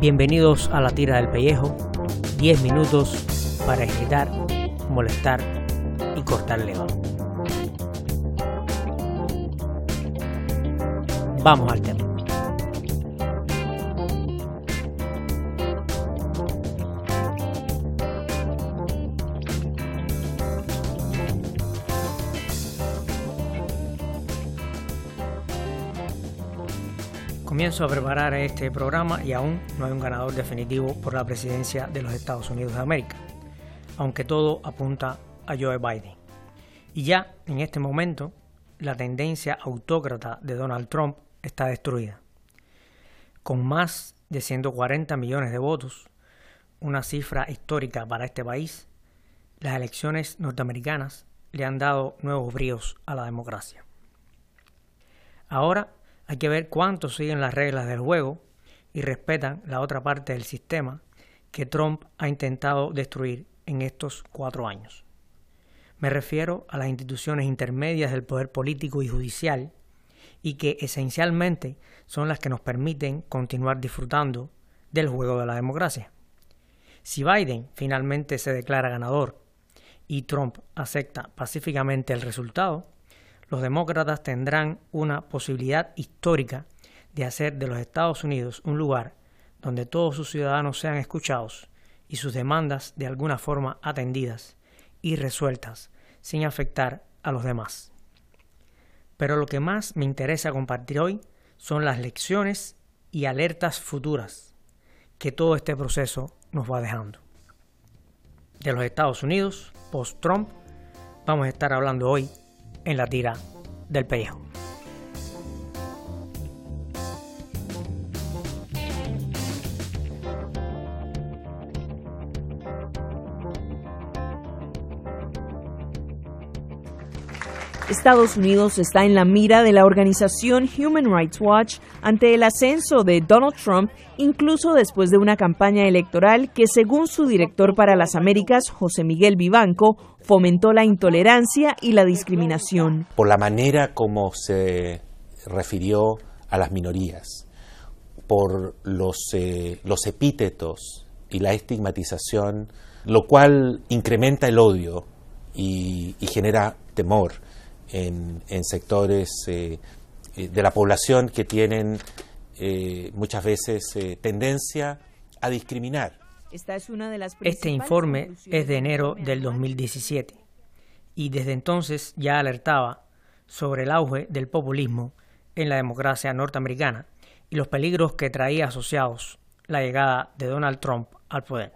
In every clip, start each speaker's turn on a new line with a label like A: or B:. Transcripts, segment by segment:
A: Bienvenidos a la tira del pellejo, 10 minutos para irritar, molestar y cortar león. Vamos al tema. Comienzo a preparar este programa y aún no hay un ganador definitivo por la presidencia de los Estados Unidos de América, aunque todo apunta a Joe Biden. Y ya en este momento, la tendencia autócrata de Donald Trump está destruida. Con más de 140 millones de votos, una cifra histórica para este país, las elecciones norteamericanas le han dado nuevos bríos a la democracia. Ahora hay que ver cuántos siguen las reglas del juego y respetan la otra parte del sistema que Trump ha intentado destruir en estos cuatro años. Me refiero a las instituciones intermedias del poder político y judicial y que esencialmente son las que nos permiten continuar disfrutando del juego de la democracia. Si Biden finalmente se declara ganador y Trump acepta pacíficamente el resultado, los demócratas tendrán una posibilidad histórica de hacer de los Estados Unidos un lugar donde todos sus ciudadanos sean escuchados y sus demandas de alguna forma atendidas y resueltas sin afectar a los demás. Pero lo que más me interesa compartir hoy son las lecciones y alertas futuras que todo este proceso nos va dejando. De los Estados Unidos, post-Trump, vamos a estar hablando hoy en la tira del pellejo.
B: Estados Unidos está en la mira de la organización Human Rights Watch ante el ascenso de Donald Trump, incluso después de una campaña electoral que, según su director para las Américas, José Miguel Vivanco, fomentó la intolerancia y la discriminación.
C: Por la manera como se refirió a las minorías, por los, eh, los epítetos y la estigmatización, lo cual incrementa el odio y, y genera temor en, sectores eh, eh, de la población que tienen eh, muchas veces tendencia a discriminar.
B: Esta es una de las
A: este informe es de enero del 2017 y desde entonces ya alertaba sobre el auge del populismo en la democracia norteamericana y los peligros que traía asociados la llegada de Donald Trump al poder.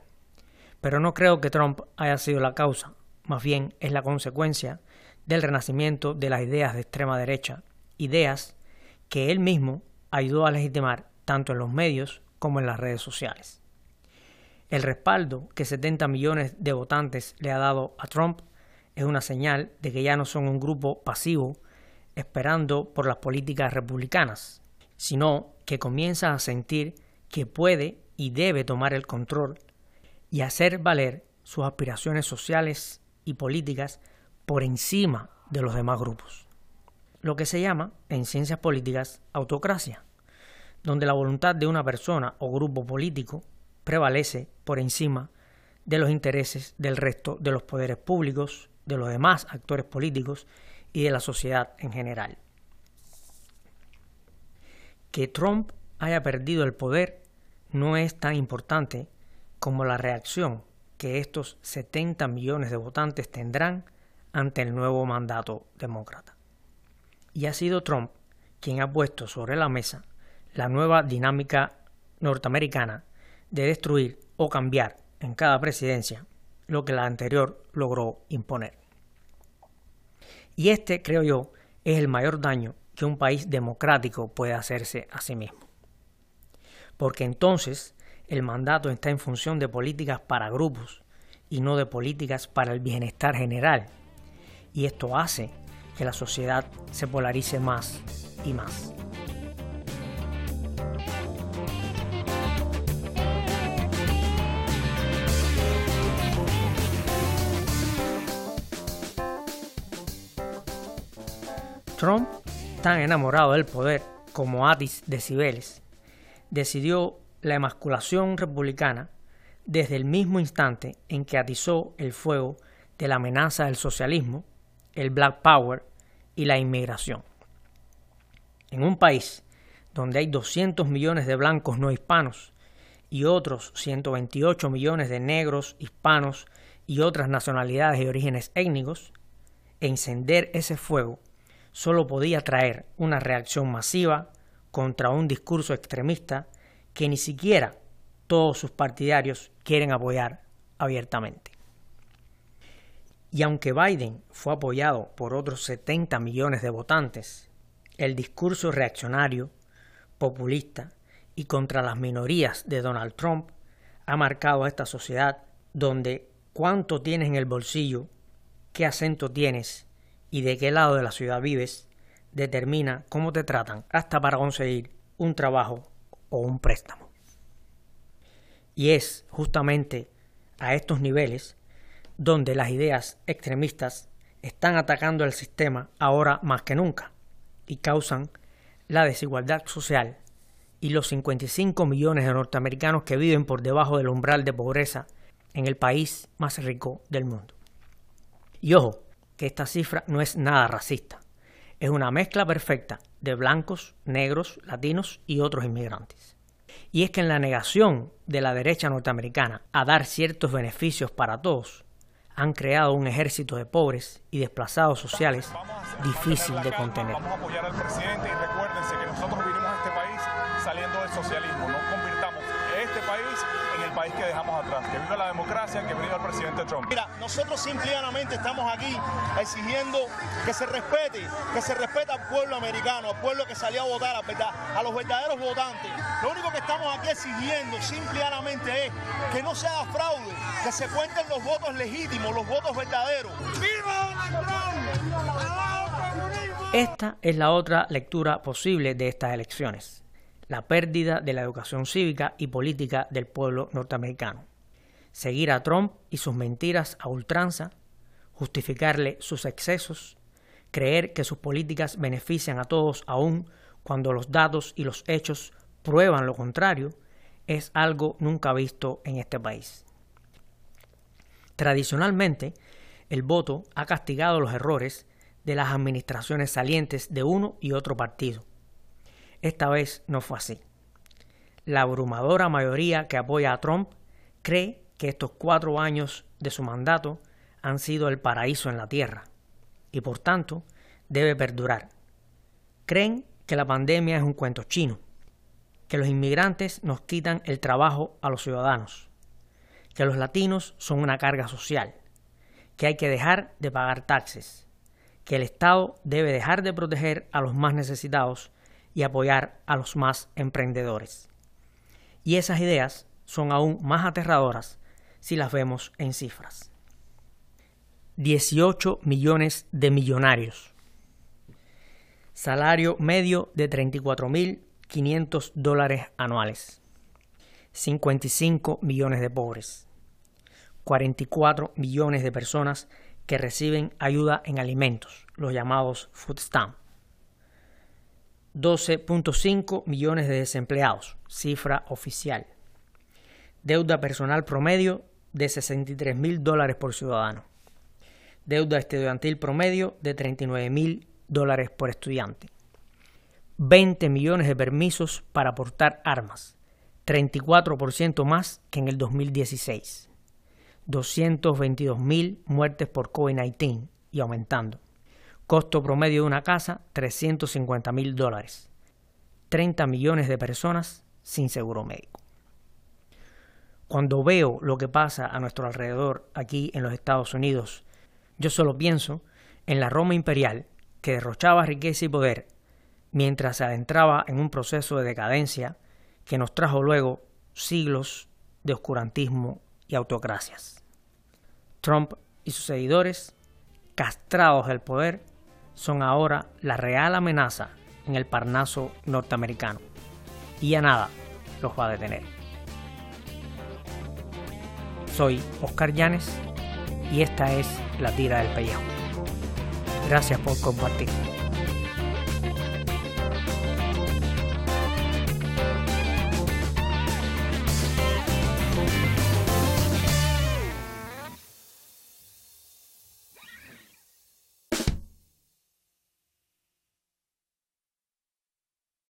A: Pero no creo que Trump haya sido la causa, más bien es la consecuencia del renacimiento de las ideas de extrema derecha, ideas que él mismo ayudó a legitimar tanto en los medios como en las redes sociales. El respaldo que 70 millones de votantes le ha dado a Trump es una señal de que ya no son un grupo pasivo esperando por las políticas republicanas, sino que comienza a sentir que puede y debe tomar el control y hacer valer sus aspiraciones sociales y políticas por encima de los demás grupos. Lo que se llama, en ciencias políticas, autocracia, donde la voluntad de una persona o grupo político prevalece por encima de los intereses del resto de los poderes públicos, de los demás actores políticos y de la sociedad en general. Que Trump haya perdido el poder no es tan importante como la reacción que estos 70 millones de votantes tendrán ante el nuevo mandato demócrata. Y ha sido Trump quien ha puesto sobre la mesa la nueva dinámica norteamericana de destruir o cambiar en cada presidencia lo que la anterior logró imponer. Y este, creo yo, es el mayor daño que un país democrático puede hacerse a sí mismo. Porque entonces el mandato está en función de políticas para grupos y no de políticas para el bienestar general y esto hace que la sociedad se polarice más y más. Trump, tan enamorado del poder como Addis de Cibeles, decidió la emasculación republicana desde el mismo instante en que atizó el fuego de la amenaza del socialismo, el Black Power y la inmigración. En un país donde hay 200 millones de blancos no hispanos y otros 128 millones de negros, hispanos y otras nacionalidades y orígenes étnicos, encender ese fuego solo podía traer una reacción masiva contra un discurso extremista que ni siquiera todos sus partidarios quieren apoyar abiertamente. Y aunque Biden fue apoyado por otros 70 millones de votantes, el discurso reaccionario, populista y contra las minorías de Donald Trump ha marcado a esta sociedad donde cuánto tienes en el bolsillo, qué acento tienes y de qué lado de la ciudad vives determina cómo te tratan. Hasta para conseguir un trabajo o un préstamo. Y es justamente a estos niveles donde las ideas extremistas están atacando el sistema ahora más que nunca y causan la desigualdad social y los 55 millones de norteamericanos que viven por debajo del umbral de pobreza en el país más rico del mundo. Y ojo, que esta cifra no es nada racista, es una mezcla perfecta de blancos, negros, latinos y otros inmigrantes. Y es que en la negación de la derecha norteamericana a dar ciertos beneficios para todos, han creado un ejército de pobres y desplazados sociales difícil de contener.
D: Este país en el país que dejamos atrás. Que viva la democracia, que viva el presidente Trump.
E: Mira, nosotros simplemente estamos aquí exigiendo que se respete, que se respete al pueblo americano, al pueblo que salió a votar, a, a los verdaderos votantes. Lo único que estamos aquí exigiendo simplemente es que no se haga fraude, que se cuenten los votos legítimos, los votos verdaderos. ¡Viva
A: Trump! Esta es la otra lectura posible de estas elecciones la pérdida de la educación cívica y política del pueblo norteamericano. Seguir a Trump y sus mentiras a ultranza, justificarle sus excesos, creer que sus políticas benefician a todos aún cuando los datos y los hechos prueban lo contrario, es algo nunca visto en este país. Tradicionalmente, el voto ha castigado los errores de las administraciones salientes de uno y otro partido, esta vez no fue así. La abrumadora mayoría que apoya a Trump cree que estos cuatro años de su mandato han sido el paraíso en la tierra y por tanto debe perdurar. Creen que la pandemia es un cuento chino, que los inmigrantes nos quitan el trabajo a los ciudadanos, que los latinos son una carga social, que hay que dejar de pagar taxes, que el Estado debe dejar de proteger a los más necesitados y apoyar a los más emprendedores. Y esas ideas son aún más aterradoras si las vemos en cifras. 18 millones de millonarios. Salario medio de 34.500 dólares anuales. 55 millones de pobres. 44 millones de personas que reciben ayuda en alimentos, los llamados food stamp. 12.5 millones de desempleados, cifra oficial. Deuda personal promedio de 63 mil dólares por ciudadano. Deuda estudiantil promedio de 39 mil dólares por estudiante. 20 millones de permisos para portar armas, 34% más que en el 2016. 222 mil muertes por COVID-19 y aumentando. Costo promedio de una casa, 350 mil dólares. 30 millones de personas sin seguro médico. Cuando veo lo que pasa a nuestro alrededor aquí en los Estados Unidos, yo solo pienso en la Roma imperial que derrochaba riqueza y poder mientras se adentraba en un proceso de decadencia que nos trajo luego siglos de oscurantismo y autocracias. Trump y sus seguidores, castrados del poder, son ahora la real amenaza en el Parnaso norteamericano. Y ya nada los va a detener. Soy Oscar Llanes y esta es La Tira del Pellejo. Gracias por compartir.